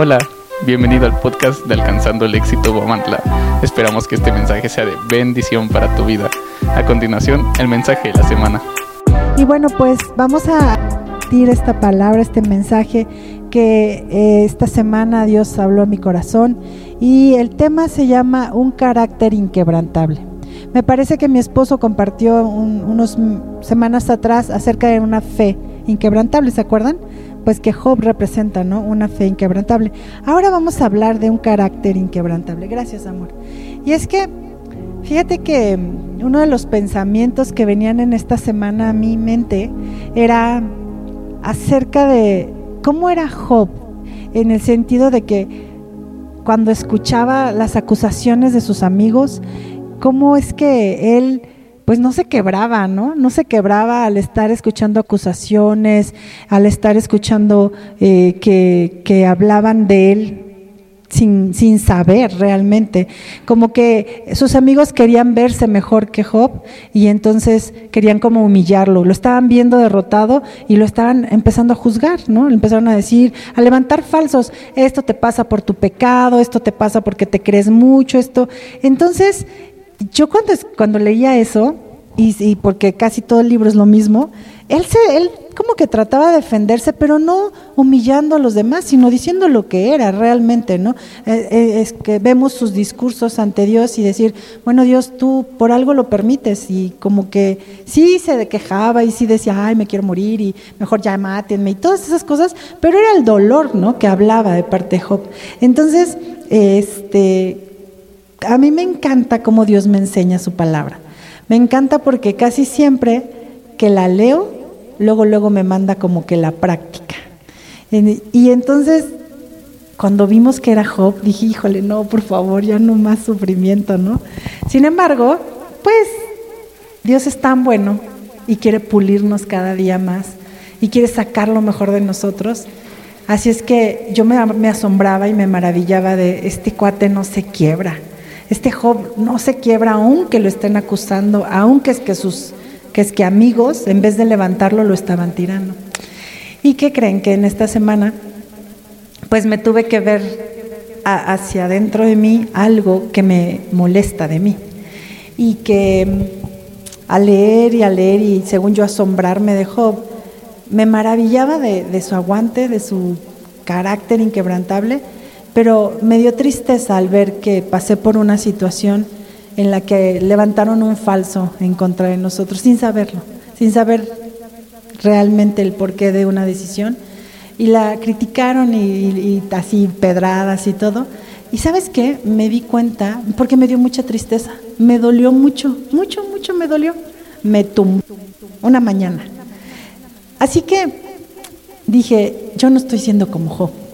Hola, bienvenido al podcast de Alcanzando el Éxito Guamantla. Esperamos que este mensaje sea de bendición para tu vida. A continuación, el mensaje de la semana. Y bueno, pues vamos a decir esta palabra, este mensaje que eh, esta semana Dios habló a mi corazón y el tema se llama un carácter inquebrantable. Me parece que mi esposo compartió unas semanas atrás acerca de una fe inquebrantable, ¿se acuerdan? Pues que Job representa, ¿no? Una fe inquebrantable. Ahora vamos a hablar de un carácter inquebrantable. Gracias, amor. Y es que, fíjate que uno de los pensamientos que venían en esta semana a mi mente era acerca de cómo era Job, en el sentido de que cuando escuchaba las acusaciones de sus amigos, cómo es que él pues no se quebraba, ¿no? No se quebraba al estar escuchando acusaciones, al estar escuchando eh, que, que hablaban de él sin, sin, saber realmente. Como que sus amigos querían verse mejor que Job y entonces querían como humillarlo. Lo estaban viendo derrotado y lo estaban empezando a juzgar, ¿no? Le empezaron a decir, a levantar falsos, esto te pasa por tu pecado, esto te pasa porque te crees mucho, esto. Entonces, yo cuando, cuando leía eso, y, porque casi todo el libro es lo mismo, él, se, él como que trataba de defenderse, pero no humillando a los demás, sino diciendo lo que era realmente, ¿no? Eh, eh, es que vemos sus discursos ante Dios y decir, bueno, Dios, tú por algo lo permites, y como que sí se quejaba y sí decía, ay, me quiero morir y mejor ya mátenme y todas esas cosas, pero era el dolor, ¿no? Que hablaba de parte de Job. Entonces, este a mí me encanta cómo Dios me enseña su palabra. Me encanta porque casi siempre que la leo, luego, luego me manda como que la práctica. Y entonces, cuando vimos que era Job, dije, híjole, no, por favor, ya no más sufrimiento, ¿no? Sin embargo, pues Dios es tan bueno y quiere pulirnos cada día más y quiere sacar lo mejor de nosotros. Así es que yo me, me asombraba y me maravillaba de este cuate no se quiebra este Job no se quiebra aunque lo estén acusando, aunque es que sus que es que amigos en vez de levantarlo lo estaban tirando. ¿Y qué creen que en esta semana pues me tuve que ver hacia adentro de mí algo que me molesta de mí y que mm, al leer y a leer y según yo asombrarme de Job, me maravillaba de su aguante, de su carácter inquebrantable, pero me dio tristeza al ver que pasé por una situación en la que levantaron un falso en contra de nosotros, sin saberlo, sin saber realmente el porqué de una decisión. Y la criticaron y, así pedradas y todo. Y sabes qué, me di cuenta, porque me dio mucha tristeza, me dolió mucho, mucho, mucho me dolió. Me tumbó una mañana. Así que dije, yo no estoy siendo como Job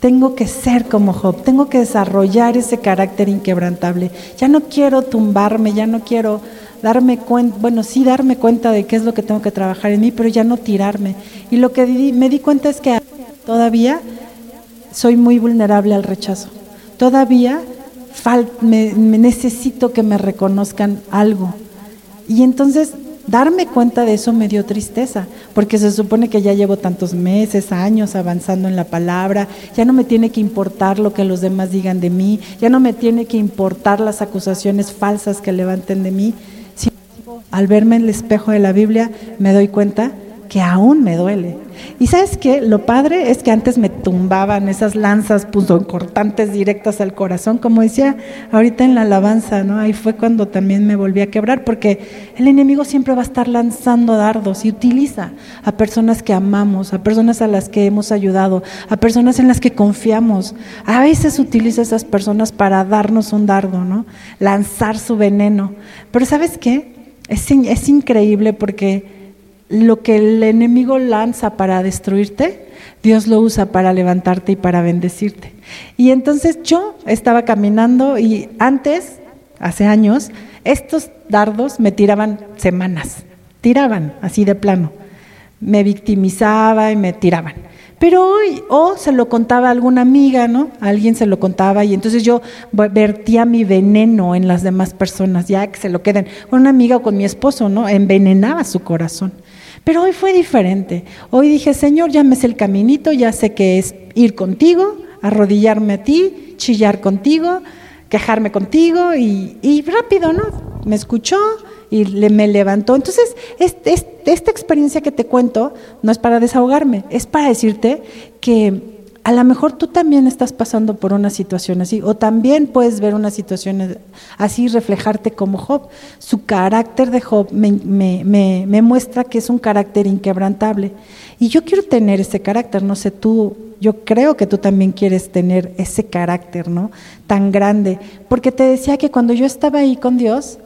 tengo que ser como Job, tengo que desarrollar ese carácter inquebrantable. Ya no quiero tumbarme, ya no quiero darme cuenta, bueno, sí darme cuenta de qué es lo que tengo que trabajar en mí, pero ya no tirarme. Y lo que me di cuenta es que todavía soy muy vulnerable al rechazo. Todavía me necesito que me reconozcan algo. Y entonces darme cuenta de eso me dio tristeza, porque se supone que ya llevo tantos meses, años avanzando en la palabra, ya no me tiene que importar lo que los demás digan de mí, ya no me tiene que importar las acusaciones falsas que levanten de mí. al verme en el espejo de la Biblia me doy cuenta que aún me duele. Y sabes qué, lo padre es que antes me tumbaban esas lanzas cortantes directas al corazón, como decía ahorita en la alabanza, ¿no? Ahí fue cuando también me volví a quebrar, porque el enemigo siempre va a estar lanzando dardos y utiliza a personas que amamos, a personas a las que hemos ayudado, a personas en las que confiamos. A veces utiliza a esas personas para darnos un dardo, ¿no? Lanzar su veneno. Pero ¿sabes qué? Es, es increíble porque lo que el enemigo lanza para destruirte, Dios lo usa para levantarte y para bendecirte. Y entonces yo estaba caminando y antes, hace años, estos dardos me tiraban semanas, tiraban así de plano. Me victimizaba y me tiraban. Pero hoy, o se lo contaba a alguna amiga, ¿no? alguien se lo contaba y entonces yo vertía mi veneno en las demás personas, ya que se lo queden. Con una amiga o con mi esposo, ¿no? Envenenaba su corazón. Pero hoy fue diferente. Hoy dije, Señor, ya me sé el caminito, ya sé que es ir contigo, arrodillarme a ti, chillar contigo, quejarme contigo y, rápido, ¿no? Me escuchó y le, me levantó. Entonces, esta experiencia que te cuento no es para desahogarme, es para decirte que a lo mejor tú también estás pasando por una situación así, o también puedes ver una situación así, reflejarte como Job. Su carácter de Job me, me, muestra que es un carácter inquebrantable. Y yo quiero tener ese carácter, no sé tú, yo creo que tú también quieres tener ese carácter, ¿no? Tan grande. Porque te decía que cuando yo estaba ahí con Dios,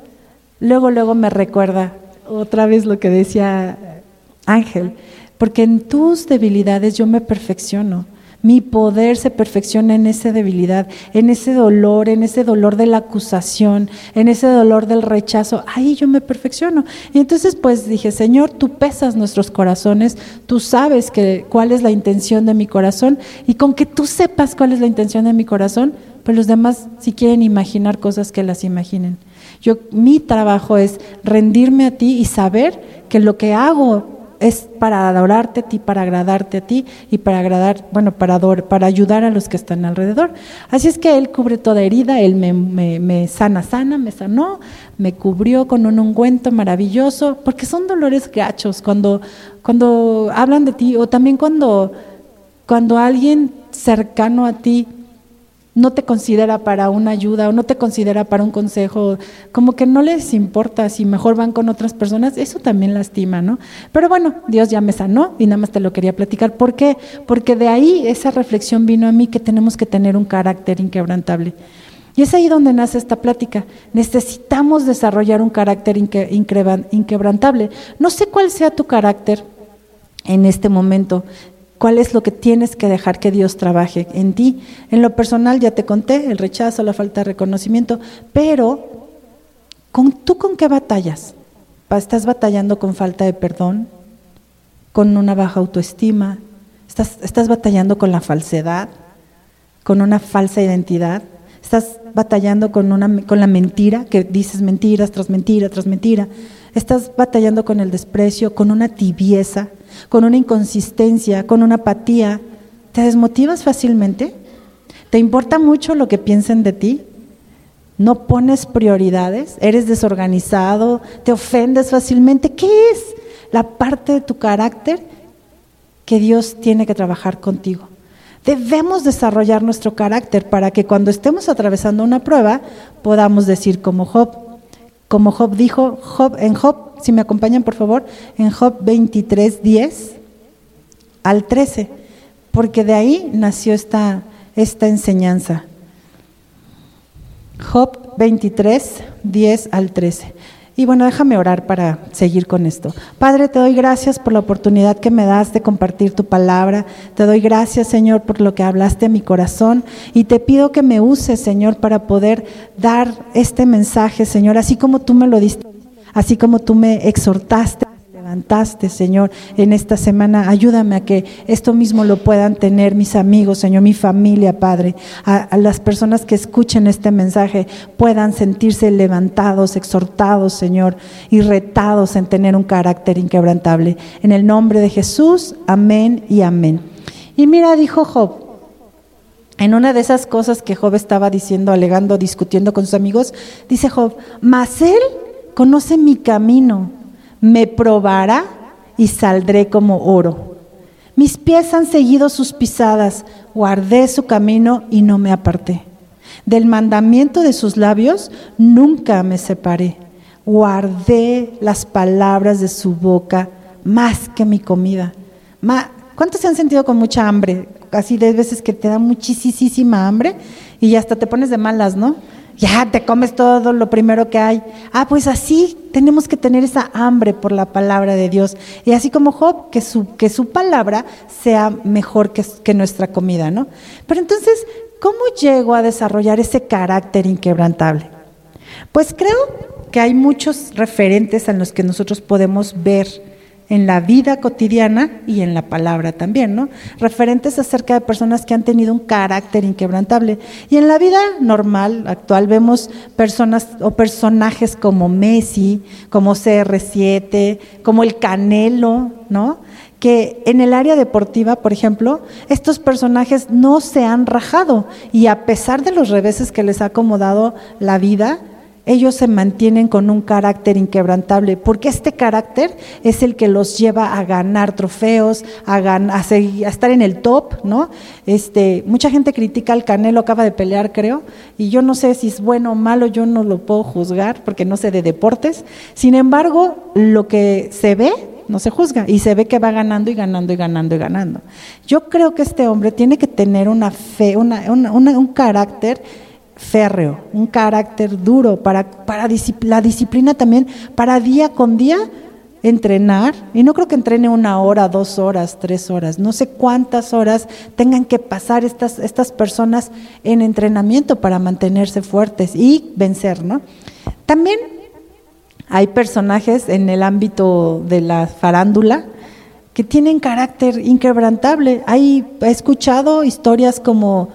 luego, luego me recuerda otra vez lo que decía Ángel, porque en tus debilidades yo me perfecciono. Mi poder se perfecciona en esa debilidad, en ese dolor, en ese dolor de la acusación, en ese dolor del rechazo. Ahí yo me perfecciono. Y entonces pues dije, Señor, tú pesas nuestros corazones, tú sabes cuál es la intención de mi corazón y con que tú sepas cuál es la intención de mi corazón, pues los demás si quieren imaginar cosas que las imaginen. Yo mi trabajo es rendirme a ti y saber que lo que hago es para adorarte a ti, para agradarte a ti y para agradar, bueno, para, para ayudar a los que están alrededor. Así es que Él cubre toda herida, Él me, me, sana, sana, me sanó, me cubrió con un ungüento maravilloso, porque son dolores gachos cuando, cuando hablan de ti o también cuando, cuando alguien cercano a ti no te considera para una ayuda o no te considera para un consejo, como que no les importa si mejor van con otras personas, eso también lastima, ¿no? Pero bueno, Dios ya me sanó y nada más te lo quería platicar. ¿Por qué? Porque de ahí esa reflexión vino a mí que tenemos que tener un carácter inquebrantable. Y es ahí donde nace esta plática. Necesitamos desarrollar un carácter inquebrantable. No sé cuál sea tu carácter en este momento cuál es lo que tienes que dejar que Dios trabaje en ti. En lo personal ya te conté, el rechazo, la falta de reconocimiento, pero ¿con, ¿tú con qué batallas? ¿Estás batallando con falta de perdón? ¿Con una baja autoestima? ¿Estás, estás batallando con la falsedad? ¿Con una falsa identidad? ¿Estás batallando con, una, con la mentira, que dices mentiras tras mentira tras mentira? ¿Estás batallando con el desprecio, con una tibieza? Con una inconsistencia, con una apatía, ¿te desmotivas fácilmente? ¿Te importa mucho lo que piensen de ti? ¿No pones prioridades? ¿Eres desorganizado? ¿Te ofendes fácilmente? ¿Qué es la parte de tu carácter que Dios tiene que trabajar contigo? Debemos desarrollar nuestro carácter para que cuando estemos atravesando una prueba podamos decir como Job, como Job dijo, Job, en Job si me acompañan por favor, en Job 23, 10 al 13, porque de ahí nació esta, esta enseñanza. Job 23, 10 al 13. Y bueno, déjame orar para seguir con esto. Padre, te doy gracias por la oportunidad que me das de compartir tu palabra. Te doy gracias, Señor, por lo que hablaste a mi corazón. Y te pido que me uses, Señor, para poder dar este mensaje, Señor, así como tú me lo diste Así como tú me exhortaste, levantaste, Señor, en esta semana, ayúdame a que esto mismo lo puedan tener mis amigos, Señor, mi familia, Padre, a, las personas que escuchen este mensaje puedan sentirse levantados, exhortados, Señor, y retados en tener un carácter inquebrantable. En el nombre de Jesús, amén y amén. Y mira, dijo Job, en una de esas cosas que Job estaba diciendo, alegando, discutiendo con sus amigos, dice Job, mas él conoce mi camino, me probará y saldré como oro. Mis pies han seguido sus pisadas, guardé su camino y no me aparté. Del mandamiento de sus labios nunca me separé. Guardé las palabras de su boca más que mi comida. ¿Cuántos se han sentido con mucha hambre? Así de veces que te da muchísima hambre y hasta te pones de malas, ¿no? Ya te comes todo lo primero que hay. Ah, pues así tenemos que tener esa hambre por la palabra de Dios. Y así como Job, que su, que su palabra sea mejor que, que nuestra comida, ¿no? Pero entonces, ¿cómo llego a desarrollar ese carácter inquebrantable? Pues creo que hay muchos referentes en los que nosotros podemos ver en la vida cotidiana y en la palabra también, ¿no? Referentes acerca de personas que han tenido un carácter inquebrantable. Y en la vida normal, actual, vemos personas o personajes como Messi, como CR7, como el Canelo, ¿no? que en el área deportiva, por ejemplo, estos personajes no se han rajado y a pesar de los reveses que les ha acomodado la vida, ellos se mantienen con un carácter inquebrantable, porque este carácter es el que los lleva a ganar trofeos, a, a, seguir, a, estar en el top, ¿no? Este, mucha gente critica al Canelo, acaba de pelear, creo, y yo no sé si es bueno o malo, yo no lo puedo juzgar porque no sé de deportes. Sin embargo, lo que se ve no se juzga y se ve que va ganando y ganando y ganando y ganando. Yo creo que este hombre tiene que tener una fe, una, un carácter férreo, un carácter duro para, para la disciplina también, para día con día entrenar, y no creo que entrene una hora, dos horas, tres horas, no sé cuántas horas tengan que pasar estas, estas personas en entrenamiento para mantenerse fuertes y vencer, ¿no? También hay personajes en el ámbito de la farándula que tienen carácter inquebrantable. Hay, he escuchado historias como,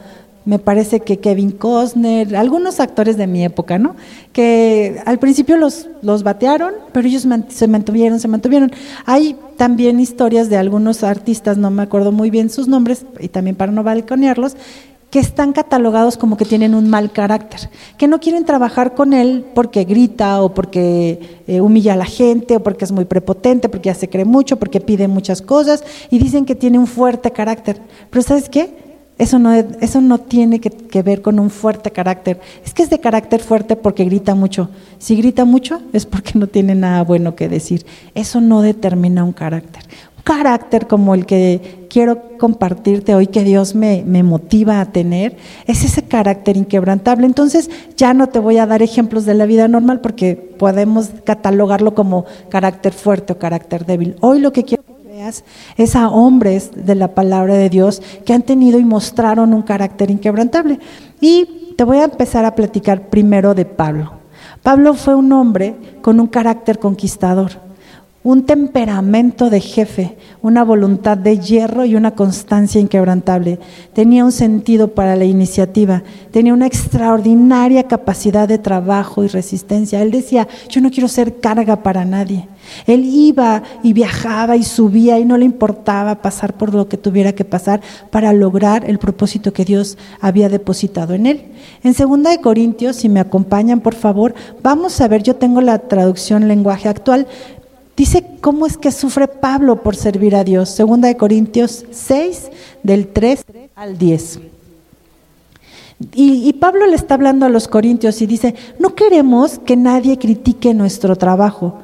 me parece que Kevin Costner, algunos actores de mi época, ¿no? Que al principio los, los batearon, pero ellos se mantuvieron, se mantuvieron. Hay también historias de algunos artistas, no me acuerdo muy bien sus nombres, y también para no balconearlos, que están catalogados como que tienen un mal carácter, que no quieren trabajar con él porque grita o porque eh, humilla a la gente o porque es muy prepotente, porque ya se cree mucho, porque pide muchas cosas y dicen que tiene un fuerte carácter. Pero ¿sabes qué? Eso no, eso no tiene que, ver con un fuerte carácter. Es que es de carácter fuerte porque grita mucho. Si grita mucho es porque no tiene nada bueno que decir. Eso no determina un carácter carácter como el que quiero compartirte hoy, que Dios me, me, motiva a tener, es ese carácter inquebrantable. Entonces ya no te voy a dar ejemplos de la vida normal porque podemos catalogarlo como carácter fuerte o carácter débil. Hoy lo que quiero es a hombres de la palabra de Dios que han tenido y mostraron un carácter inquebrantable. Y te voy a empezar a platicar primero de Pablo. Pablo fue un hombre con un carácter conquistador un temperamento de jefe, una voluntad de hierro y una constancia inquebrantable. Tenía un sentido para la iniciativa, tenía una extraordinaria capacidad de trabajo y resistencia. Él decía, yo no quiero ser carga para nadie. Él iba y viajaba y subía y no le importaba pasar por lo que tuviera que pasar para lograr el propósito que Dios había depositado en él. En 2 de Corintios, si me acompañan por favor, vamos a ver, yo tengo la traducción lenguaje actual, Dice cómo es que sufre Pablo por servir a Dios. Segunda de Corintios 6, del 3 al 10. Y, y, Pablo le está hablando a los corintios y dice, no queremos que nadie critique nuestro trabajo.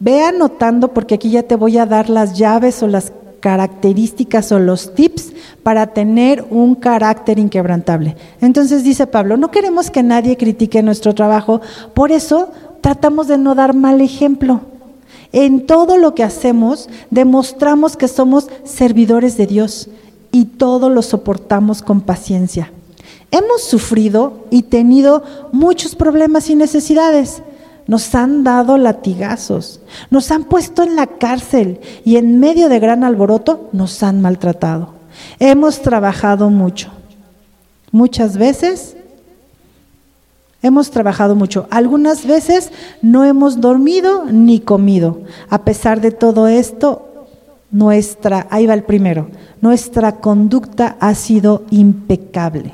Ve anotando porque aquí ya te voy a dar las llaves o las características o los tips para tener un carácter inquebrantable. Entonces dice Pablo, no queremos que nadie critique nuestro trabajo, por eso tratamos de no dar mal ejemplo. En todo lo que hacemos demostramos que somos servidores de Dios y todo lo soportamos con paciencia. Hemos sufrido y tenido muchos problemas y necesidades. Nos han dado latigazos, nos han puesto en la cárcel y en medio de gran alboroto nos han maltratado. Hemos trabajado mucho. Muchas veces Hemos trabajado mucho. Algunas veces no hemos dormido ni comido. A pesar de todo esto, nuestra, ahí va el primero, nuestra conducta ha sido impecable.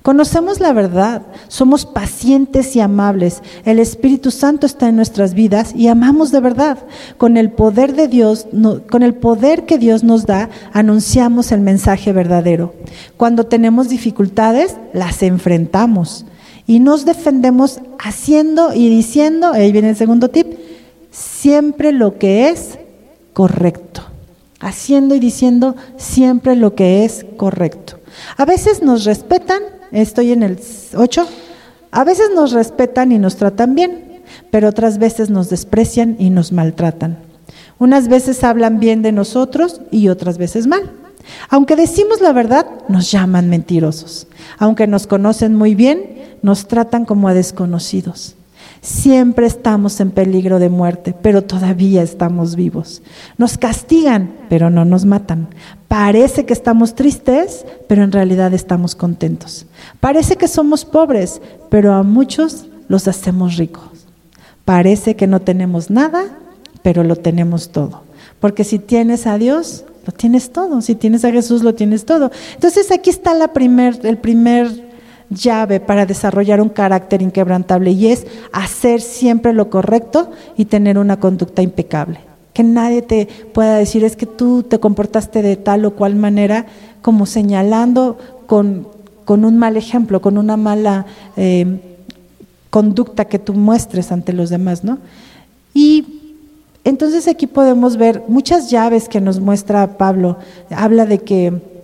Conocemos la verdad, somos pacientes y amables. El Espíritu Santo está en nuestras vidas y amamos de verdad. Con el poder de Dios, con el poder que Dios nos da, anunciamos el mensaje verdadero. Cuando tenemos dificultades, las enfrentamos y nos defendemos haciendo y diciendo, ahí viene el segundo tip, siempre lo que es correcto. Haciendo y diciendo siempre lo que es correcto. A veces nos respetan, estoy en el 8, a veces nos respetan y nos tratan bien, pero otras veces nos desprecian y nos maltratan. Unas veces hablan bien de nosotros y otras veces mal. Aunque decimos la verdad, nos llaman mentirosos. Aunque nos conocen muy bien, nos tratan como a desconocidos. Siempre estamos en peligro de muerte, pero todavía estamos vivos. Nos castigan, pero no nos matan. Parece que estamos tristes, pero en realidad estamos contentos. Parece que somos pobres, pero a muchos los hacemos ricos. Parece que no tenemos nada, pero lo tenemos todo. Porque si tienes a Dios, lo tienes todo. Si tienes a Jesús, lo tienes todo. Entonces aquí está el primer llave para desarrollar un carácter inquebrantable y es hacer siempre lo correcto y tener una conducta impecable. Que nadie te pueda decir es que tú te comportaste de tal o cual manera como señalando con, con un mal ejemplo, con una mala eh, conducta que tú muestres ante los demás, ¿no? Y entonces aquí podemos ver muchas llaves que nos muestra Pablo. Habla de que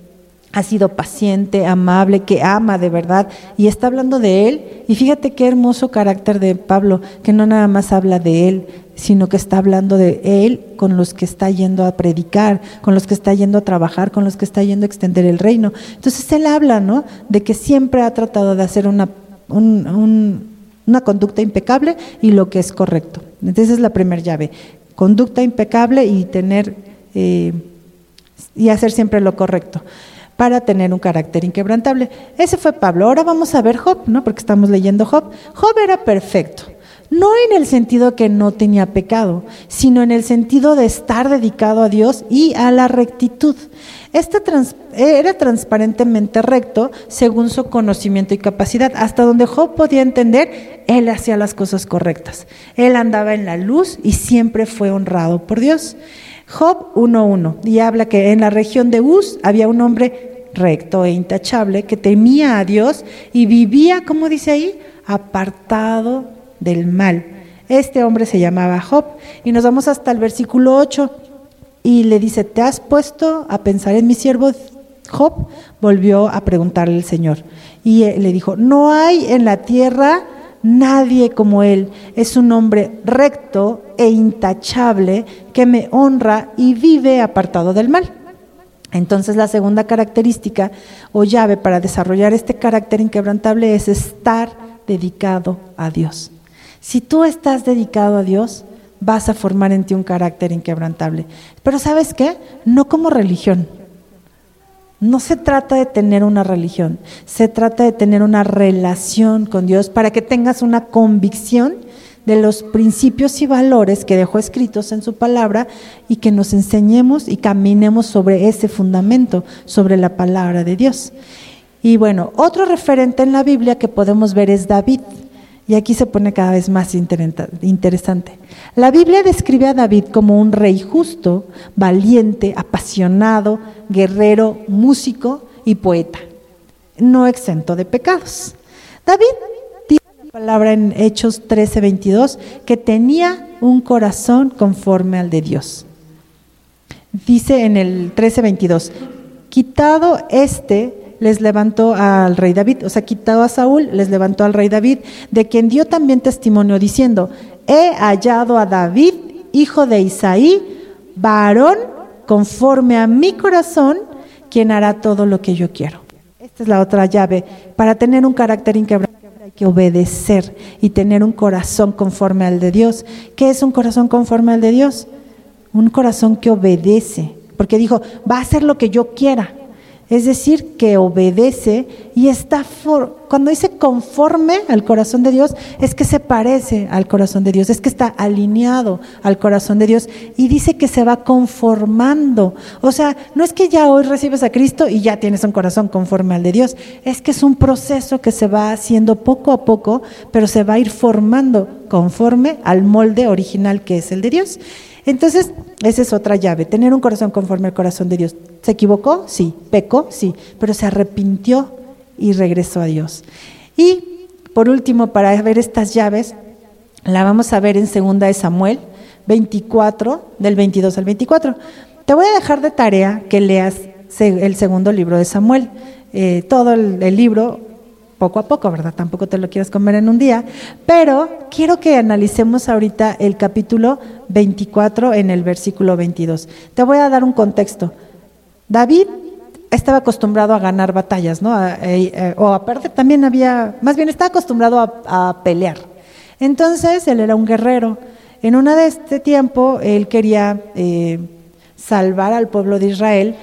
ha sido paciente, amable, que ama de verdad y está hablando de él. Y fíjate qué hermoso carácter de Pablo, que no nada más habla de él, sino que está hablando de él con los que está yendo a predicar, con los que está yendo a trabajar, con los que está yendo a extender el reino. Entonces él habla, ¿no? De que siempre ha tratado de hacer una, una conducta impecable y lo que es correcto. Entonces es la primera llave, conducta impecable y tener eh, y hacer siempre lo correcto para tener un carácter inquebrantable. Ese fue Pablo. Ahora vamos a ver Job, ¿no? Porque estamos leyendo Job. Job era perfecto. No en el sentido que no tenía pecado, sino en el sentido de estar dedicado a Dios y a la rectitud. Este era transparentemente recto según su conocimiento y capacidad. Hasta donde Job podía entender, él hacía las cosas correctas. Él andaba en la luz y siempre fue honrado por Dios. Job 1.1 y habla que en la región de Uz había un hombre recto e intachable que temía a Dios y vivía, como dice ahí, apartado del mal. Este hombre se llamaba Job y nos vamos hasta el versículo 8 y le dice, ¿te has puesto a pensar en mi siervo Job? Volvió a preguntarle el Señor y le dijo, no hay en la tierra Nadie como Él es un hombre recto e intachable que me honra y vive apartado del mal. Entonces la segunda característica o llave para desarrollar este carácter inquebrantable es estar dedicado a Dios. Si tú estás dedicado a Dios, vas a formar en ti un carácter inquebrantable. Pero ¿sabes qué? No como religión no se trata de tener una religión, se trata de tener una relación con Dios para que tengas una convicción de los principios y valores que dejó escritos en su palabra y que nos enseñemos y caminemos sobre ese fundamento, sobre la palabra de Dios. Y bueno, otro referente en la Biblia que podemos ver es David. Y aquí se pone cada vez más interesante. La Biblia describe a David como un rey justo, valiente, apasionado, guerrero, músico y poeta, no exento de pecados. David dice la palabra en Hechos 13:22 que tenía un corazón conforme al de Dios. Dice en el 13:22, quitado este les levantó al rey David, o sea, quitado a Saúl, les levantó al rey David, de quien dio también testimonio diciendo, he hallado a David, hijo de Isaí, varón conforme a mi corazón, quien hará todo lo que yo quiero. Esta es la otra llave. Para tener un carácter inquebrantable hay que obedecer y tener un corazón conforme al de Dios. ¿Qué es un corazón conforme al de Dios? Un corazón que obedece, porque dijo, va a hacer lo que yo quiera es decir, que obedece y está, cuando dice conforme al corazón de Dios, es que se parece al corazón de Dios, es que está alineado al corazón de Dios y dice que se va conformando. O sea, no es que ya hoy recibes a Cristo y ya tienes un corazón conforme al de Dios, es que es un proceso que se va haciendo poco a poco, pero se va a ir formando conforme al molde original que es el de Dios. Entonces, esa es otra llave, tener un corazón conforme al corazón de Dios. ¿Se equivocó? Sí. ¿Pecó? Sí. Pero se arrepintió y regresó a Dios. Y por último, para ver estas llaves, la vamos a ver en segunda de Samuel 24, del 22 al 24. Te voy a dejar de tarea que leas el segundo libro de Samuel. Eh, todo el libro poco a poco, ¿verdad? Tampoco te lo quieres comer en un día, pero quiero que analicemos ahorita el capítulo 24 en el versículo 22. Te voy a dar un contexto. David estaba acostumbrado a ganar batallas, ¿no? Eh, eh, o a perder, también había, más bien estaba acostumbrado a, pelear. Entonces él era un guerrero. En una de este tiempo él quería eh, salvar al pueblo de Israel,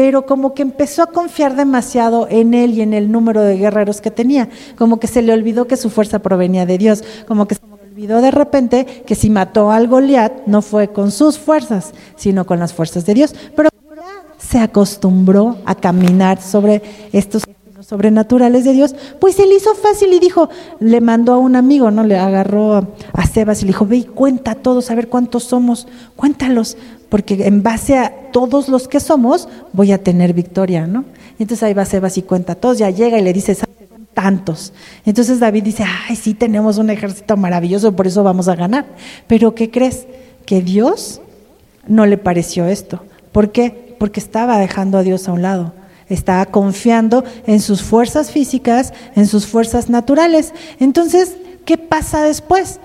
pero como que empezó a confiar demasiado en él y en el número de guerreros que tenía, como que se le olvidó que su fuerza provenía de Dios, como que se le olvidó de repente que si mató al Goliat no fue con sus fuerzas, sino con las fuerzas de Dios, pero se acostumbró a caminar sobre estos sobrenaturales de Dios, pues se le hizo fácil y dijo, le mandó a un amigo, ¿no? Le agarró a, Sebas y le dijo, ve y cuenta a todos, a ver cuántos somos, cuéntalos, porque en base a todos los que somos voy a tener victoria, ¿no? Y entonces ahí va Sebas y cuenta a todos, ya llega y le dice, tantos. Entonces David dice, ay, sí, tenemos un ejército maravilloso, por eso vamos a ganar. Pero ¿qué crees? Que Dios no le pareció esto. ¿Por qué? Porque estaba dejando a Dios a un lado estaba confiando en sus fuerzas físicas, en sus fuerzas naturales. Entonces, ¿qué pasa después?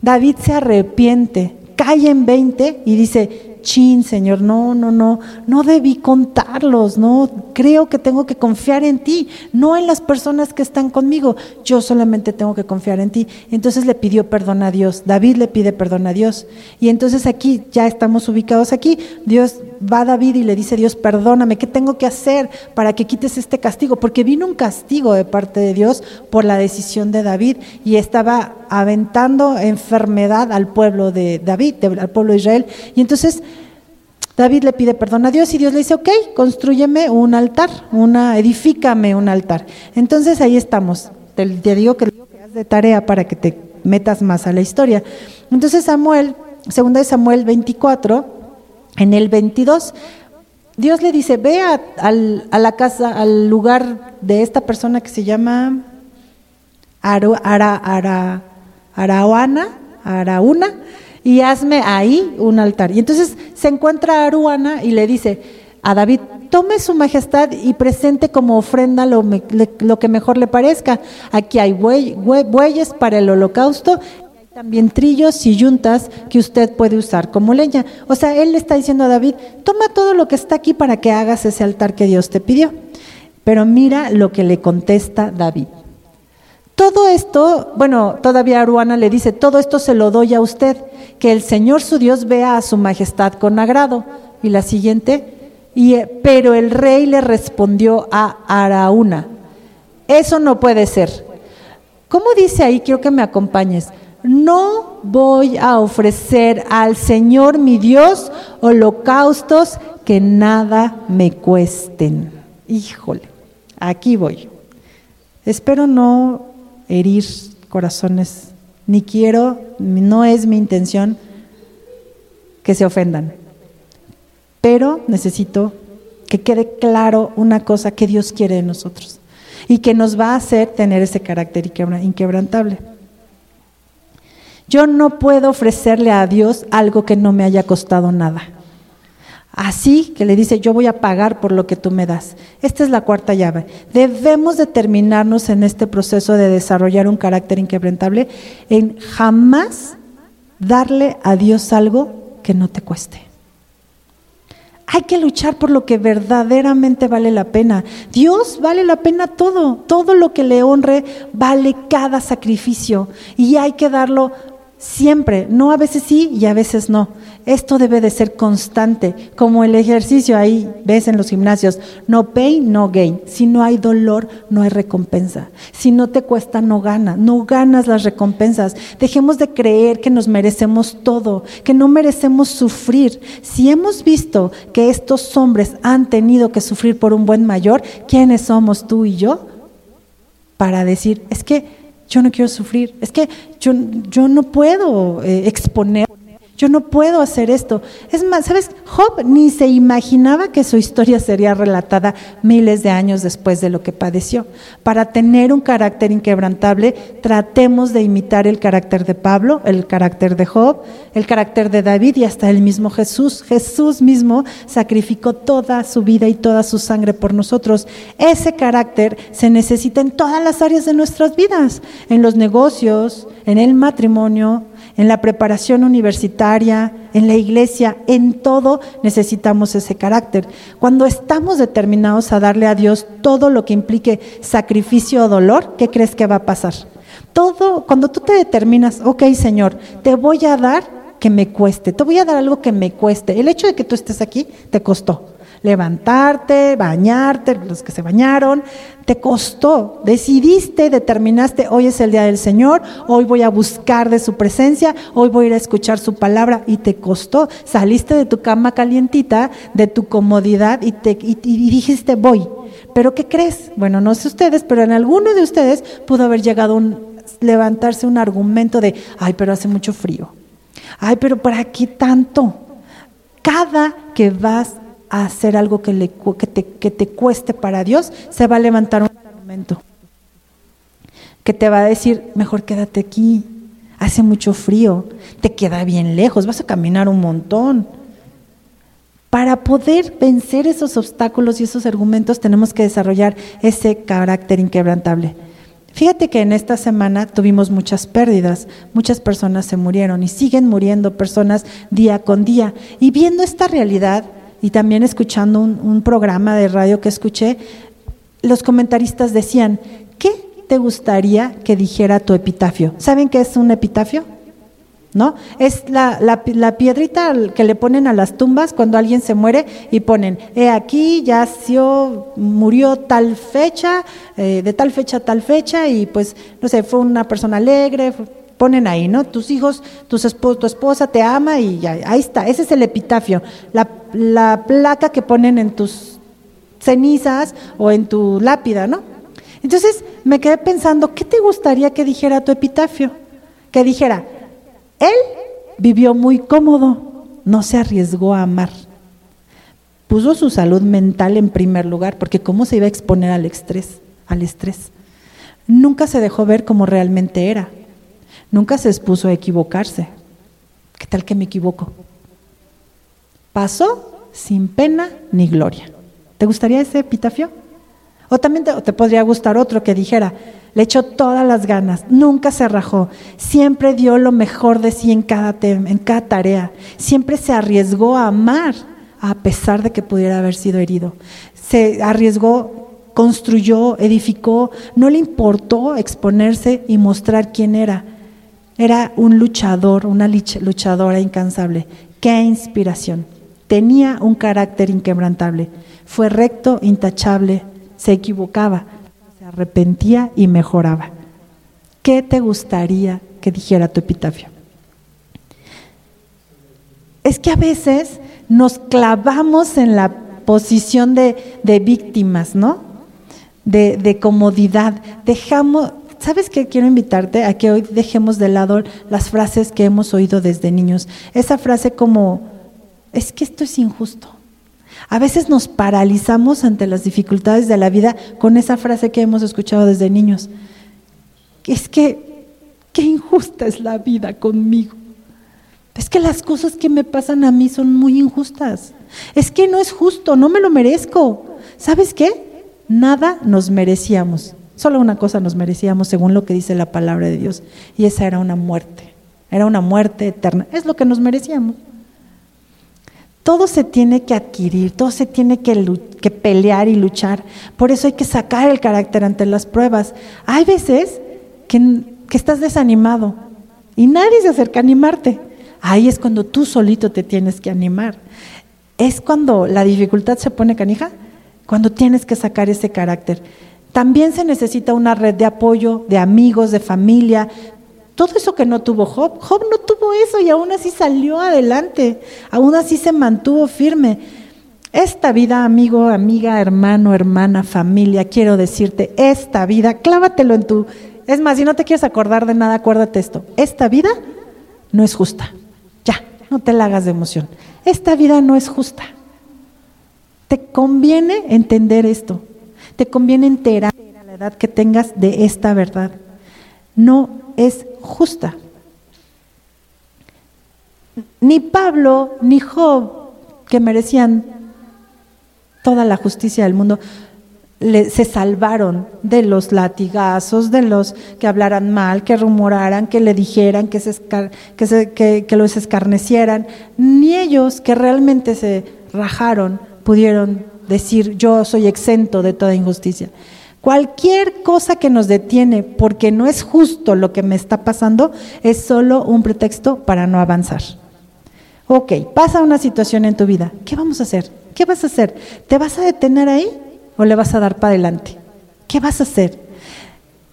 David se arrepiente, cae en 20 y dice, chin, Señor, no, no, no, no debí contarlos, no, creo que tengo que confiar en ti, no en las personas que están conmigo, yo solamente tengo que confiar en ti. Entonces le pidió perdón a Dios, David le pide perdón a Dios. Y entonces aquí, ya estamos ubicados aquí, Dios va a David y le dice, Dios, perdóname, ¿qué tengo que hacer para que quites este castigo? Porque vino un castigo de parte de Dios por la decisión de David y estaba aventando enfermedad al pueblo de David, al pueblo de Israel. Y entonces David le pide perdón a Dios y Dios le dice, ok, construyeme un altar, una, edifícame un altar. Entonces ahí estamos. Te, digo que es de tarea para que te metas más a la historia. Entonces Samuel, segunda de Samuel 24, en el 22, Dios le dice, ve a, la casa, al lugar de esta persona que se llama Ara, Ara, Araúna, Araúna, y hazme ahí un altar. Y entonces se encuentra Aruana y le dice a David, tome su majestad y presente como ofrenda lo, lo que mejor le parezca. Aquí hay bueyes para el holocausto también trillos y yuntas que usted puede usar como leña. O sea, él le está diciendo a David, toma todo lo que está aquí para que hagas ese altar que Dios te pidió. Pero mira lo que le contesta David. Todo esto, bueno, todavía Aruana le dice, todo esto se lo doy a usted, que el Señor su Dios vea a su majestad con agrado. Y la siguiente, y, pero el rey le respondió a Araúna, eso no puede ser. ¿Cómo dice ahí? Quiero que me acompañes. No voy a ofrecer al Señor mi Dios holocaustos que nada me cuesten. Híjole, aquí voy. Espero no herir corazones, ni quiero, no es mi intención que se ofendan. Pero necesito que quede claro una cosa que Dios quiere de nosotros y que nos va a hacer tener ese carácter inquebrantable. Yo no puedo ofrecerle a Dios algo que no me haya costado nada. Así que le dice, yo voy a pagar por lo que tú me das. Esta es la cuarta llave. Debemos determinarnos en este proceso de desarrollar un carácter inquebrantable en jamás darle a Dios algo que no te cueste. Hay que luchar por lo que verdaderamente vale la pena. Dios vale la pena todo. Todo lo que le honre vale cada sacrificio. Y hay que darlo Siempre, no a veces sí y a veces no. Esto debe de ser constante, como el ejercicio ahí ves en los gimnasios, no pain, no gain. Si no hay dolor, no hay recompensa. Si no te cuesta, no gana, no ganas las recompensas. Dejemos de creer que nos merecemos todo, que no merecemos sufrir. Si hemos visto que estos hombres han tenido que sufrir por un buen mayor, ¿quiénes somos tú y yo? Para decir, es que yo no quiero sufrir, es que yo, yo no puedo eh, exponer yo no puedo hacer esto. Es más, ¿sabes? Job ni se imaginaba que su historia sería relatada miles de años después de lo que padeció. Para tener un carácter inquebrantable, tratemos de imitar el carácter de Pablo, el carácter de Job, el carácter de David y hasta el mismo Jesús. Jesús mismo sacrificó toda su vida y toda su sangre por nosotros. Ese carácter se necesita en todas las áreas de nuestras vidas, en los negocios, en el matrimonio, en la preparación universitaria, en la iglesia, en todo necesitamos ese carácter. Cuando estamos determinados a darle a Dios todo lo que implique sacrificio o dolor, ¿qué crees que va a pasar? Todo, cuando tú te determinas, ok Señor, te voy a dar que me cueste, te voy a dar algo que me cueste. El hecho de que tú estés aquí te costó. Levantarte, bañarte, los que se bañaron, te costó. Decidiste, determinaste, hoy es el día del Señor, hoy voy a buscar de su presencia, hoy voy a ir a escuchar su palabra y te costó. Saliste de tu cama calientita, de tu comodidad y, te, y dijiste, voy. Pero ¿qué crees? Bueno, no sé ustedes, pero en alguno de ustedes pudo haber llegado un, levantarse un argumento de, ay, pero hace mucho frío Ay, pero ¿para qué tanto? Cada que vas hacer algo que, le, te, que te cueste para Dios, se va a levantar un argumento que te va a decir, mejor quédate aquí, hace mucho frío, te queda bien lejos, vas a caminar un montón. Para poder vencer esos obstáculos y esos argumentos tenemos que desarrollar ese carácter inquebrantable. Fíjate que en esta semana tuvimos muchas pérdidas, muchas personas se murieron y siguen muriendo personas día con día. Y viendo esta realidad y también escuchando un, programa de radio que escuché, los comentaristas decían, ¿qué te gustaría que dijera tu epitafio? ¿Saben qué es un epitafio? ¿no? Es la, piedrita que le ponen a las tumbas cuando alguien se muere y ponen, he aquí, yació, murió tal fecha, eh, de tal fecha a tal fecha, y pues, no sé, fue una persona alegre, ponen ahí, ¿no? Tus hijos, tu esposa te ama y ahí está, ese es el epitafio, la, la placa que ponen en tus cenizas o en tu lápida, ¿no? Entonces me quedé pensando, ¿qué te gustaría que dijera tu epitafio? Que dijera, él vivió muy cómodo, no se arriesgó a amar. Puso su salud mental en primer lugar, porque cómo se iba a exponer al estrés, al estrés. Nunca se dejó ver como realmente era. Nunca se expuso a equivocarse. ¿Qué tal que me equivoco? Pasó sin pena ni gloria. ¿Te gustaría ese epitafio? O también te, te podría gustar otro que dijera, le echó todas las ganas, nunca se rajó, siempre dio lo mejor de sí en cada, en cada tarea, siempre se arriesgó a amar a pesar de que pudiera haber sido herido. Se arriesgó, construyó, edificó, no le importó exponerse y mostrar quién era. Era un luchador, una luchadora incansable. ¡Qué inspiración! Tenía un carácter inquebrantable. Fue recto, intachable, se equivocaba, arrepentía y mejoraba. ¿Qué te gustaría que dijera tu epitafio? Es que a veces nos clavamos en la posición de, víctimas, ¿no? De, comodidad. Dejamos, ¿sabes qué? Quiero invitarte a que hoy dejemos de lado las frases que hemos oído desde niños. Esa frase como, es que esto es injusto. A veces nos paralizamos ante las dificultades de la vida con esa frase que hemos escuchado desde niños. Es que, qué injusta es la vida conmigo. Es que las cosas que me pasan a mí son muy injustas. Es que no es justo, no me lo merezco. ¿Sabes qué? Nada nos merecíamos. Solo una cosa nos merecíamos según lo que dice la palabra de Dios. Y esa era una muerte. Era una muerte eterna. Es lo que nos merecíamos. Todo se tiene que adquirir, todo se tiene que, pelear y luchar. Por eso hay que sacar el carácter ante las pruebas. Hay veces que, que estás desanimado y nadie se acerca a animarte. Ahí es cuando tú solito te tienes que animar. Es cuando la dificultad se pone canija, cuando tienes que sacar ese carácter. También se necesita una red de apoyo, de amigos, de familia, todo eso que no tuvo Job, Job no tuvo eso y aún así salió adelante, aún así se mantuvo firme. Esta vida, amigo, amiga, hermano, hermana, familia, quiero decirte, esta vida, clávatelo en tu... Es más, si no te quieres acordar de nada, acuérdate esto. Esta vida no es justa. Ya, no te la hagas de emoción. Esta vida no es justa. Te conviene entender esto. Te conviene enterar a la edad que tengas de esta verdad. No es justa. Ni Pablo ni Job, que merecían toda la justicia del mundo, se salvaron de los latigazos, de los que hablaran mal, que rumoraran, que le dijeran, que, se que, los escarnecieran. Ni ellos que realmente se rajaron pudieron decir yo soy exento de toda injusticia. Cualquier cosa que nos detiene porque no es justo lo que me está pasando es solo un pretexto para no avanzar. Ok, pasa una situación en tu vida. ¿Qué vamos a hacer? ¿Qué vas a hacer? ¿Te vas a detener ahí o le vas a dar para adelante? ¿Qué vas a hacer?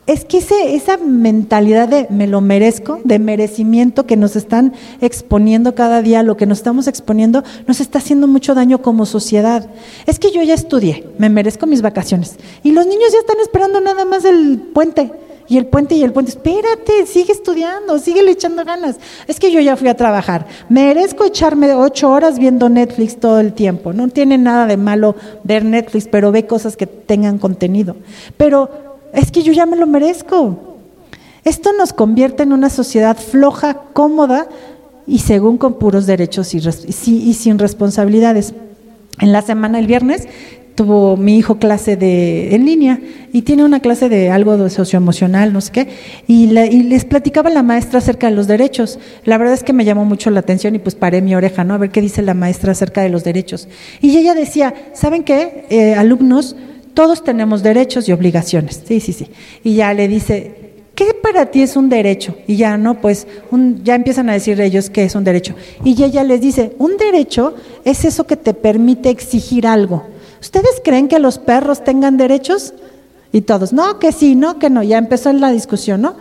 Es que esa mentalidad de me lo merezco, de merecimiento que nos están exponiendo cada día, lo que nos estamos exponiendo, nos está haciendo mucho daño como sociedad. Es que yo ya estudié, me merezco mis vacaciones. Y los niños ya están esperando nada más el puente. Y el puente y el puente, espérate, sigue estudiando, sigue echando ganas. Es que yo ya fui a trabajar. Merezco echarme ocho horas viendo Netflix todo el tiempo. No tiene nada de malo ver Netflix, pero ve cosas que tengan contenido. Pero es que yo ya me lo merezco. Esto nos convierte en una sociedad floja, cómoda y según con puros derechos y, sin responsabilidades. En la semana, el viernes, tuvo mi hijo clase de en línea y tiene una clase de algo de socioemocional, no sé qué, y, les platicaba la maestra acerca de los derechos. La verdad es que me llamó mucho la atención y pues paré mi oreja, ¿no? A ver qué dice la maestra acerca de los derechos. Y ella decía, ¿saben qué? Eh, alumnos, todos tenemos derechos y obligaciones. Sí, sí, sí. Y ya le dice, ¿qué para ti es un derecho? Y ya no, pues ya empiezan a decir ellos qué es un derecho. Y ella les dice, un derecho es eso que te permite exigir algo. ¿Ustedes creen que los perros tengan derechos? Y todos, no, que sí, no, que no. Ya empezó la discusión, ¿no?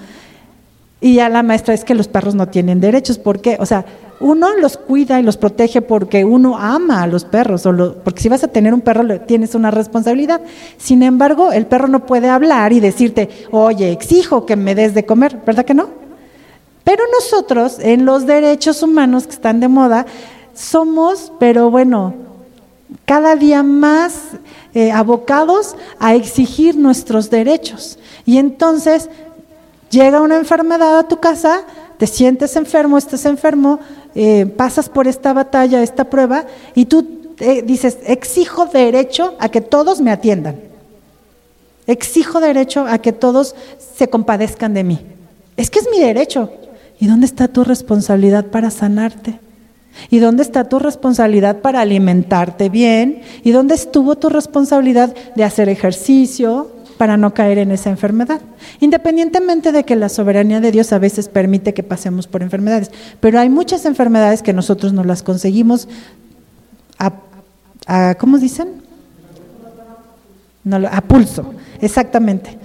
Y ya la maestra es que los perros no tienen derechos. ¿Por qué? O sea, uno los cuida y los protege porque uno ama a los perros, o porque si vas a tener un perro tienes una responsabilidad. Sin embargo, el perro no puede hablar y decirte, oye, exijo que me des de comer, ¿verdad que no? Pero nosotros, en los derechos humanos que están de moda, somos, pero bueno, cada día más eh, abocados a exigir nuestros derechos. Y entonces llega una enfermedad a tu casa, te sientes enfermo, estás enfermo, eh, pasas por esta batalla, esta prueba, y tú eh, dices, exijo derecho a que todos me atiendan. Exijo derecho a que todos se compadezcan de mí. Es que es mi derecho. ¿Y dónde está tu responsabilidad para sanarte? ¿Y dónde está tu responsabilidad para alimentarte bien? ¿Y dónde estuvo tu responsabilidad de hacer ejercicio, para no caer en esa enfermedad. Independientemente de que la soberanía de Dios a veces permite que pasemos por enfermedades, pero hay muchas enfermedades que nosotros no las conseguimos a, ¿cómo dicen? A pulso, exactamente.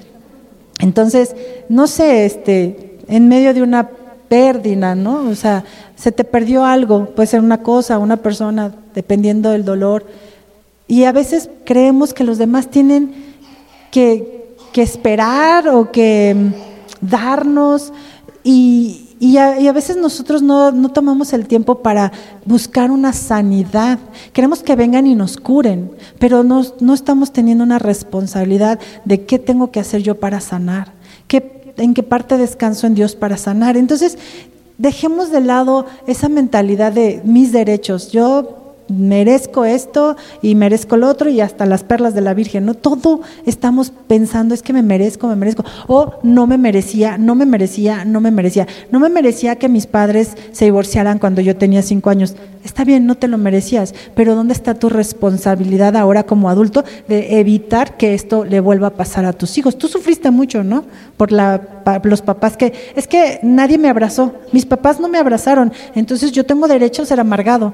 Entonces, no sé, este, en medio de una pérdida, ¿no? O sea, se te perdió algo, puede ser una cosa, una persona, dependiendo del dolor. Y a veces creemos que los demás tienen que, esperar o que mm, darnos y, a, veces nosotros no, tomamos el tiempo para buscar una sanidad. Queremos que vengan y nos curen, pero no, no estamos teniendo una responsabilidad de qué tengo que hacer yo para sanar, en qué parte descanso en Dios para sanar. Entonces, dejemos de lado esa mentalidad de mis derechos. Yo merezco esto y merezco lo otro y hasta las perlas de la Virgen, ¿no? Todo estamos pensando, es que me merezco, me merezco, o no me merecía, no me merecía, no me merecía, no me merecía que mis padres se divorciaran cuando yo tenía cinco años. Está bien, no te lo merecías, pero ¿dónde está tu responsabilidad ahora como adulto de evitar que esto le vuelva a pasar a tus hijos? Tú sufriste mucho, ¿no? Por la, los papás que, es que nadie me abrazó, mis papás no me abrazaron, entonces yo tengo derecho a ser amargado.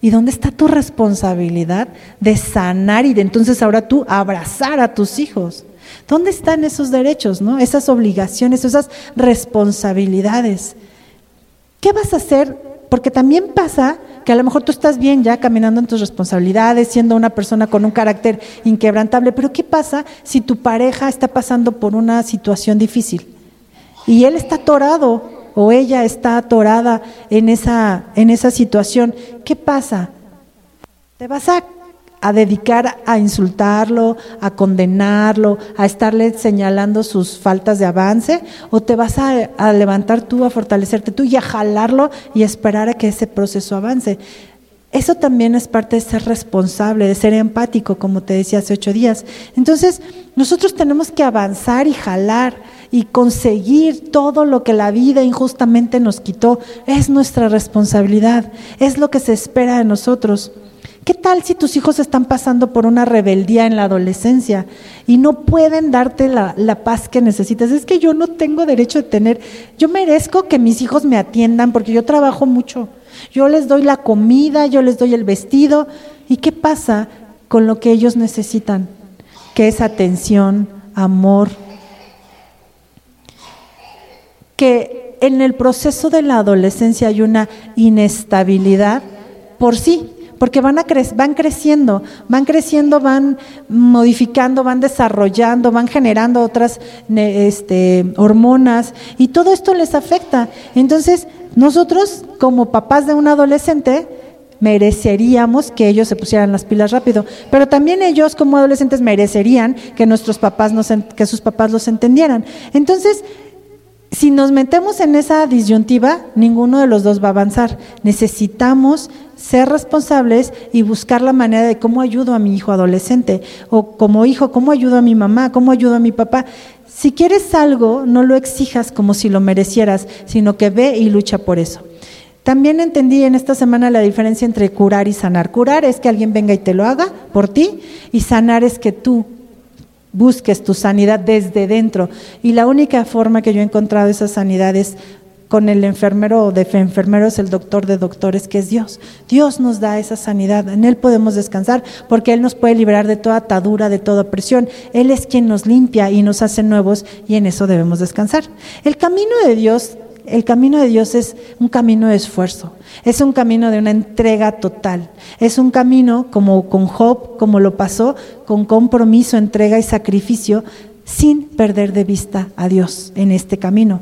¿Y dónde está tu responsabilidad de sanar y de entonces ahora tú abrazar a tus hijos? ¿Dónde están esos derechos, no? Esas obligaciones, esas responsabilidades. ¿Qué vas a hacer? Porque también pasa que a lo mejor tú estás bien ya caminando en tus responsabilidades, siendo una persona con un carácter inquebrantable, pero ¿qué pasa si tu pareja está pasando por una situación difícil y él está atorado o ella está atorada en esa, en esa situación, ¿qué pasa? ¿Te vas a, dedicar a insultarlo, a condenarlo, a estarle señalando sus faltas de avance? ¿O te vas a, a levantar tú, a fortalecerte tú y a jalarlo y esperar a que ese proceso avance? Eso también es parte de ser responsable, de ser empático, como te decía hace ocho días. Entonces, nosotros tenemos que avanzar y jalar y conseguir todo lo que la vida injustamente nos quitó. Es nuestra responsabilidad, es lo que se espera de nosotros. ¿Qué tal si tus hijos están pasando por una rebeldía en la adolescencia y no pueden darte la, la, paz que necesitas? Es que yo no tengo derecho de tener, yo merezco que mis hijos me atiendan porque yo trabajo mucho. Yo les doy la comida, yo les doy el vestido. ¿Y qué pasa con lo que ellos necesitan? Que es atención, amor. Que en el proceso de la adolescencia hay una inestabilidad por sí, porque van, a cre van creciendo, van creciendo, van modificando, van desarrollando, van generando otras este, hormonas y todo esto les afecta. Entonces, nosotros como papás de un adolescente, mereceríamos que ellos se pusieran las pilas rápido, pero también ellos como adolescentes merecerían que nuestros papás nos, que sus papás los entendieran. Entonces, si nos metemos en esa disyuntiva, ninguno de los dos va a avanzar. Necesitamos ser responsables y buscar la manera de cómo ayudo a mi hijo adolescente o como hijo, cómo ayudo a mi mamá, cómo ayudo a mi papá. Si quieres algo, no lo exijas como si lo merecieras, sino que ve y lucha por eso. También entendí en esta semana la diferencia entre curar y sanar. Curar es que alguien venga y te lo haga por ti y sanar es que tú busques tu sanidad desde dentro. Y la única forma que yo he encontrado esa sanidad es con el enfermero o de enfermero es el doctor de doctores que es Dios. Dios nos da esa sanidad, en Él podemos descansar porque Él nos puede liberar de toda atadura, de toda presión. Él es quien nos limpia y nos hace nuevos y en eso debemos descansar. El camino de Dios, el camino de Dios es un camino de esfuerzo, es un camino de una entrega total, es un camino como con Job, como lo pasó, con compromiso, entrega y sacrificio, sin perder de vista a Dios en este camino.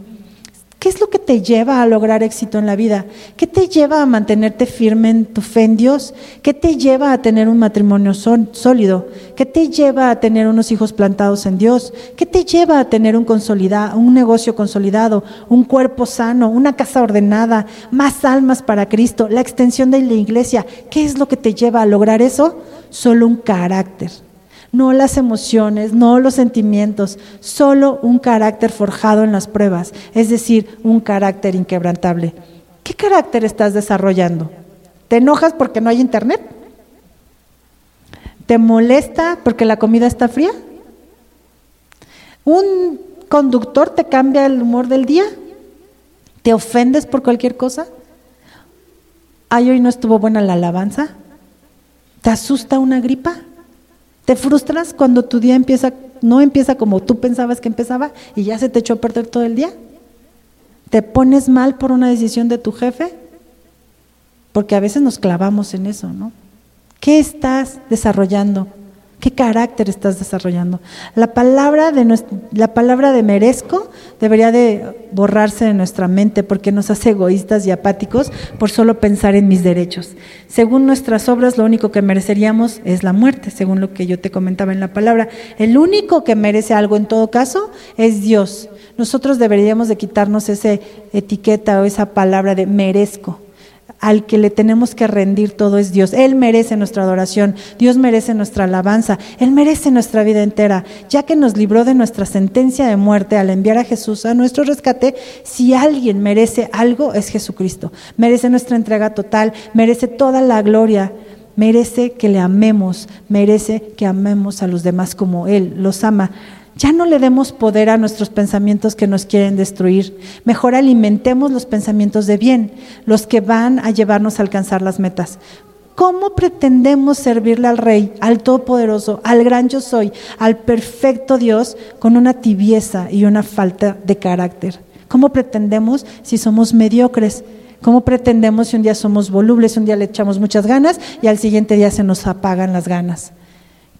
¿Qué es lo que te lleva a lograr éxito en la vida? ¿Qué te lleva a mantenerte firme en tu fe en Dios? ¿Qué te lleva a tener un matrimonio sólido? ¿Qué te lleva a tener unos hijos plantados en Dios? ¿Qué te lleva a tener un, un negocio consolidado, un cuerpo sano, una casa ordenada, más almas para Cristo, la extensión de la iglesia? ¿Qué es lo que te lleva a lograr eso? Solo un carácter no las emociones, no los sentimientos, solo un carácter forjado en las pruebas, es decir, un carácter inquebrantable. ¿Qué carácter estás desarrollando? ¿Te enojas porque no hay internet? ¿Te molesta porque la comida está fría? ¿Un conductor te cambia el humor del día? ¿Te ofendes por cualquier cosa? ¿Ay, hoy no estuvo buena la alabanza? ¿Te asusta una gripa? Te frustras cuando tu día empieza, no empieza como tú pensabas que empezaba y ya se te echó a perder todo el día. Te pones mal por una decisión de tu jefe, porque a veces nos clavamos en eso, ¿no? ¿Qué estás desarrollando? ¿Qué carácter estás desarrollando? La palabra de, la palabra de merezco debería de borrarse de nuestra mente porque nos hace egoístas y apáticos por solo pensar en mis derechos. Según nuestras obras, lo único que mereceríamos es la muerte, según lo que yo te comentaba en la palabra. El único que merece algo en todo caso es Dios. Nosotros deberíamos de quitarnos esa etiqueta o esa palabra de merezco al que le tenemos que rendir todo es Dios. Él merece nuestra adoración, Dios merece nuestra alabanza, Él merece nuestra vida entera, ya que nos libró de nuestra sentencia de muerte al enviar a Jesús a nuestro rescate. Si alguien merece algo, es Jesucristo. Merece nuestra entrega total, merece toda la gloria, merece que le amemos, merece que amemos a los demás como Él los ama. Ya no le demos poder a nuestros pensamientos que nos quieren destruir. Mejor alimentemos los pensamientos de bien, los que van a llevarnos a alcanzar las metas. ¿Cómo pretendemos servirle al Rey, al Todopoderoso, al gran yo soy, al perfecto Dios, con una tibieza y una falta de carácter? ¿Cómo pretendemos si somos mediocres? ¿Cómo pretendemos si un día somos volubles, un día le echamos muchas ganas y al siguiente día se nos apagan las ganas?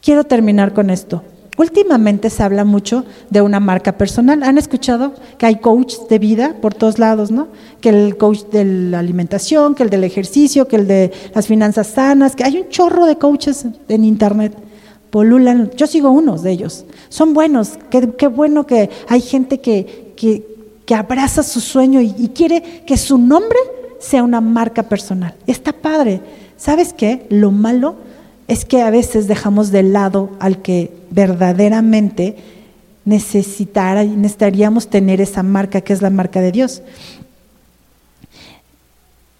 Quiero terminar con esto. Últimamente se habla mucho de una marca personal. ¿Han escuchado que hay coaches de vida por todos lados, no? Que el coach de la alimentación, que el del ejercicio, que el de las finanzas sanas, que hay un chorro de coaches en internet. Polulan, yo sigo unos de ellos. Son buenos, qué, bueno que hay gente que, que, abraza su sueño y, y quiere que su nombre sea una marca personal. Está padre. ¿Sabes qué? Lo malo es que a veces dejamos de lado al que verdaderamente necesitaríamos tener esa marca que es la marca de Dios.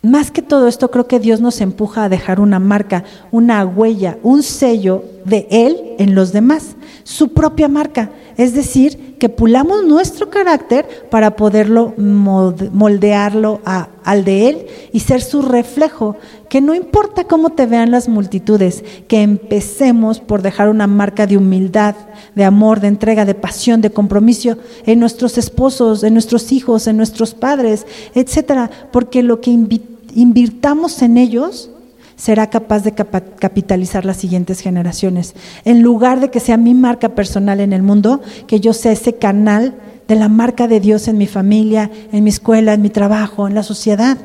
Más que todo esto, creo que Dios nos empuja a dejar una marca, una huella, un sello de Él en los demás, su propia marca. Es decir, que pulamos nuestro carácter para poderlo moldearlo al de Él y ser su reflejo. Que no importa cómo te vean las multitudes, que empecemos por dejar una marca de humildad, de amor, de entrega, de pasión, de compromiso en nuestros esposos, en nuestros hijos, en nuestros padres, etcétera, porque lo que invirtamos en ellos será capaz de capitalizar las siguientes generaciones. En lugar de que sea mi marca personal en el mundo, que yo sea ese canal de la marca de Dios en mi familia, en mi escuela, en mi trabajo, en la sociedad.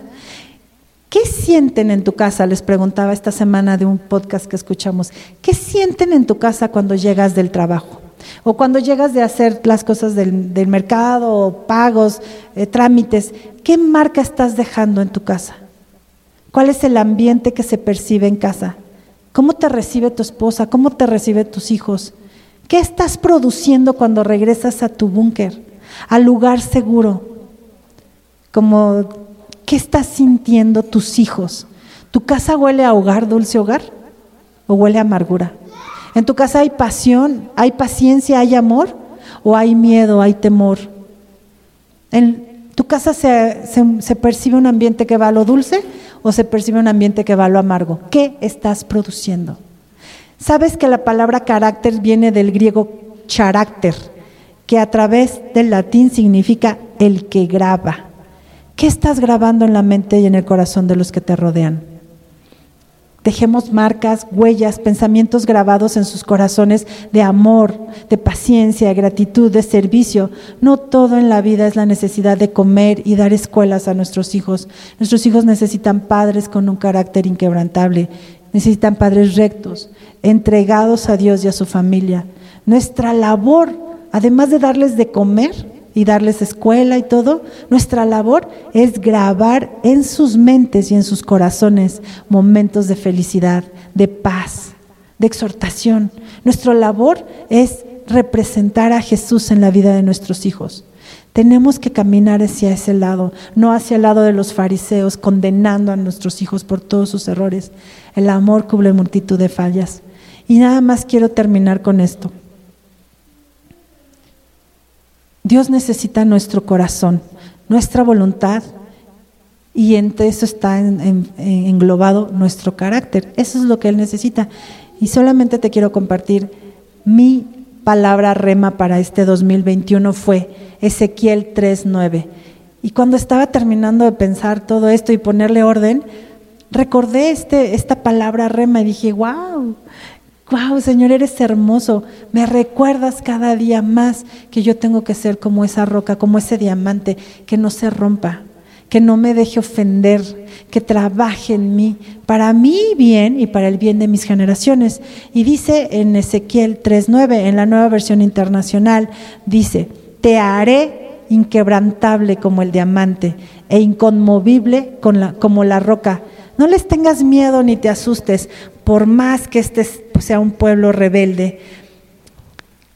¿Qué sienten en tu casa? Les preguntaba esta semana de un podcast que escuchamos. ¿Qué sienten en tu casa cuando llegas del trabajo? O cuando llegas de hacer las cosas del, mercado, pagos, eh, trámites, ¿qué marca estás dejando en tu casa? ¿Cuál es el ambiente que se percibe en casa? ¿Cómo te recibe tu esposa? ¿Cómo te recibe tus hijos? ¿Qué estás produciendo cuando regresas a tu búnker, al lugar seguro? Como, ¿qué estás sintiendo tus hijos? ¿Tu casa huele a hogar, dulce hogar? ¿O huele a amargura? ¿En tu casa hay pasión, hay paciencia, hay amor? ¿O hay miedo, hay temor? ¿En tu casa se, se percibe un ambiente que va a lo dulce o se percibe un ambiente que va a lo amargo? ¿Qué estás produciendo? ¿Sabes que la palabra carácter viene del griego charácter, que a través del latín significa el que graba? ¿Qué estás grabando en la mente y en el corazón de los que te rodean? Dejemos marcas, huellas, pensamientos grabados en sus corazones de amor, de paciencia, de gratitud, de servicio. No todo en la vida es la necesidad de comer y dar escuelas a nuestros hijos. Nuestros hijos necesitan padres con un carácter inquebrantable, necesitan padres rectos, entregados a Dios y a su familia. Nuestra labor, además de darles de comer, y darles escuela y todo, nuestra labor es grabar en sus mentes y en sus corazones momentos de felicidad, de paz, de exhortación. Nuestra labor es representar a Jesús en la vida de nuestros hijos. Tenemos que caminar hacia ese lado, no hacia el lado de los fariseos, condenando a nuestros hijos por todos sus errores. El amor cubre multitud de fallas. Y nada más quiero terminar con esto. Dios necesita nuestro corazón, nuestra voluntad y entre eso está englobado nuestro carácter. Eso es lo que Él necesita. Y solamente te quiero compartir mi palabra rema para este 2021 fue Ezequiel 3.9. Y cuando estaba terminando de pensar todo esto y ponerle orden, recordé este, esta palabra rema y dije, wow, wow, Señor, eres hermoso. Me recuerdas cada día más que yo tengo que ser como esa roca, como ese diamante, que no se rompa, que no me deje ofender, que trabaje en mí, para mí bien y para el bien de mis generaciones. Y dice en Ezequiel 3.9, en la nueva versión internacional, dice, te haré inquebrantable como el diamante e inconmovible como la roca. No les tengas miedo ni te asustes, por más que este sea un pueblo rebelde.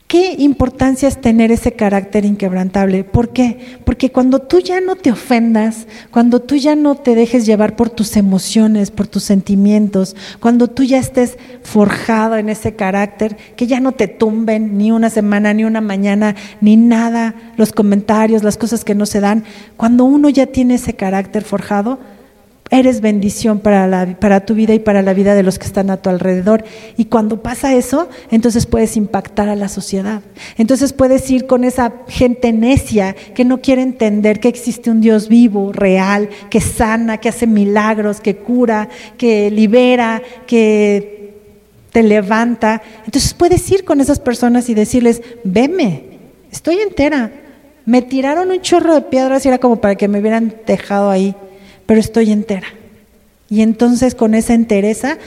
¿Qué importancia es tener ese carácter inquebrantable? ¿Por qué? Porque cuando tú ya no te ofendas, cuando tú ya no te dejes llevar por tus emociones, por tus sentimientos, cuando tú ya estés forjado en ese carácter, que ya no te tumben ni una semana, ni una mañana, ni nada, los comentarios, las cosas que no se dan, cuando uno ya tiene ese carácter forjado, Eres bendición para, tu vida y para la vida de los que están a tu alrededor. Y cuando pasa eso, entonces puedes impactar a la sociedad. Entonces puedes ir con esa gente necia que no quiere entender que existe un Dios vivo, real, que sana, que hace milagros, que cura, que libera, que te levanta. Entonces puedes ir con esas personas y decirles, veme, estoy entera. Me tiraron un chorro de piedras y era como para que me hubieran dejado ahí pero estoy entera. Y entonces con esa entereza,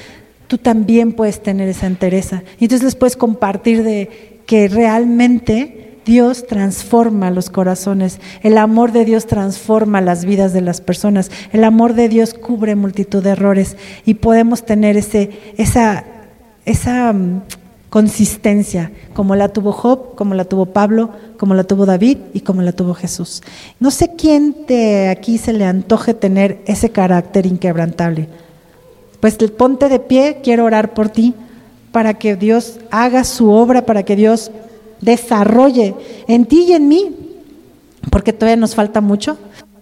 tú también puedes tener esa entereza. Y entonces les puedes compartir de que realmente Dios transforma los corazones, el amor de Dios transforma las vidas de las personas, el amor de Dios cubre multitud de errores y podemos tener ese, esa, esa, consistencia, como la tuvo Job, como la tuvo Pablo, como la tuvo David y como la tuvo Jesús. No sé quién de aquí se le antoje tener ese carácter inquebrantable. Pues ponte de pie, quiero orar por ti, para que Dios haga su obra, para que Dios desarrolle en ti y en mí, porque todavía nos falta mucho,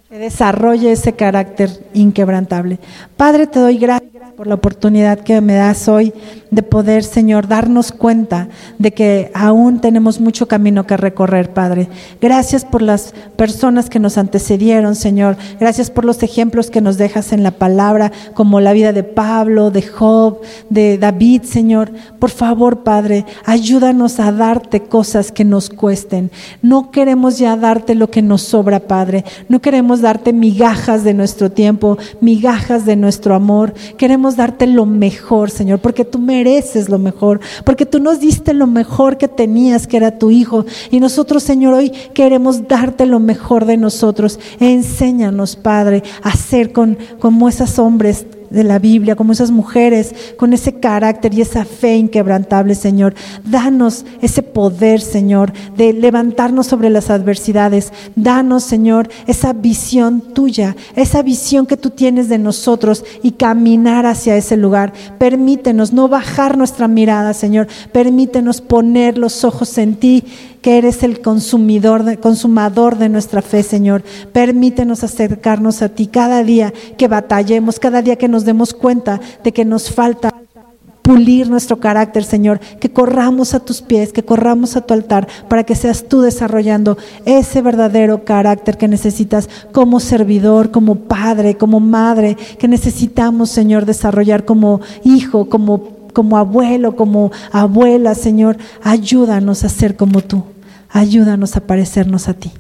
que desarrolle ese carácter inquebrantable. Padre, te doy gracias por la oportunidad que me das hoy de poder, Señor, darnos cuenta de que aún tenemos mucho camino que recorrer, Padre. Gracias por las personas que nos antecedieron, Señor. Gracias por los ejemplos que nos dejas en la palabra, como la vida de Pablo, de Job, de David, Señor. Por favor, Padre, ayúdanos a darte cosas que nos cuesten. No queremos ya darte lo que nos sobra, Padre. No queremos darte migajas de nuestro tiempo, migajas de nuestro amor. Darte lo mejor, Señor, porque tú mereces lo mejor, porque tú nos diste lo mejor que tenías, que era tu Hijo. Y nosotros, Señor, hoy queremos darte lo mejor de nosotros. Enséñanos, Padre, a ser con, como esos hombres de la Biblia, como esas mujeres, con ese carácter y esa fe inquebrantable, Señor. Danos ese poder, Señor, de levantarnos sobre las adversidades. Danos, Señor, esa visión tuya, esa visión que tú tienes de nosotros y caminar hacia ese lugar. Permítenos no bajar nuestra mirada, Señor. Permítenos poner los ojos en ti que eres el consumidor, consumador de nuestra fe, Señor. Permítenos acercarnos a ti cada día que batallemos, cada día que nos demos cuenta de que nos falta pulir nuestro carácter, Señor, que corramos a tus pies, que corramos a tu altar, para que seas tú desarrollando ese verdadero carácter que necesitas como servidor, como padre, como madre, que necesitamos, Señor, desarrollar como hijo, como como abuelo, como abuela, Señor, ayúdanos a ser como tú. Ayúdanos a parecernos a ti.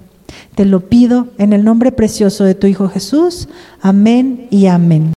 Te lo pido en el nombre precioso de tu Hijo Jesús. Amén y amén.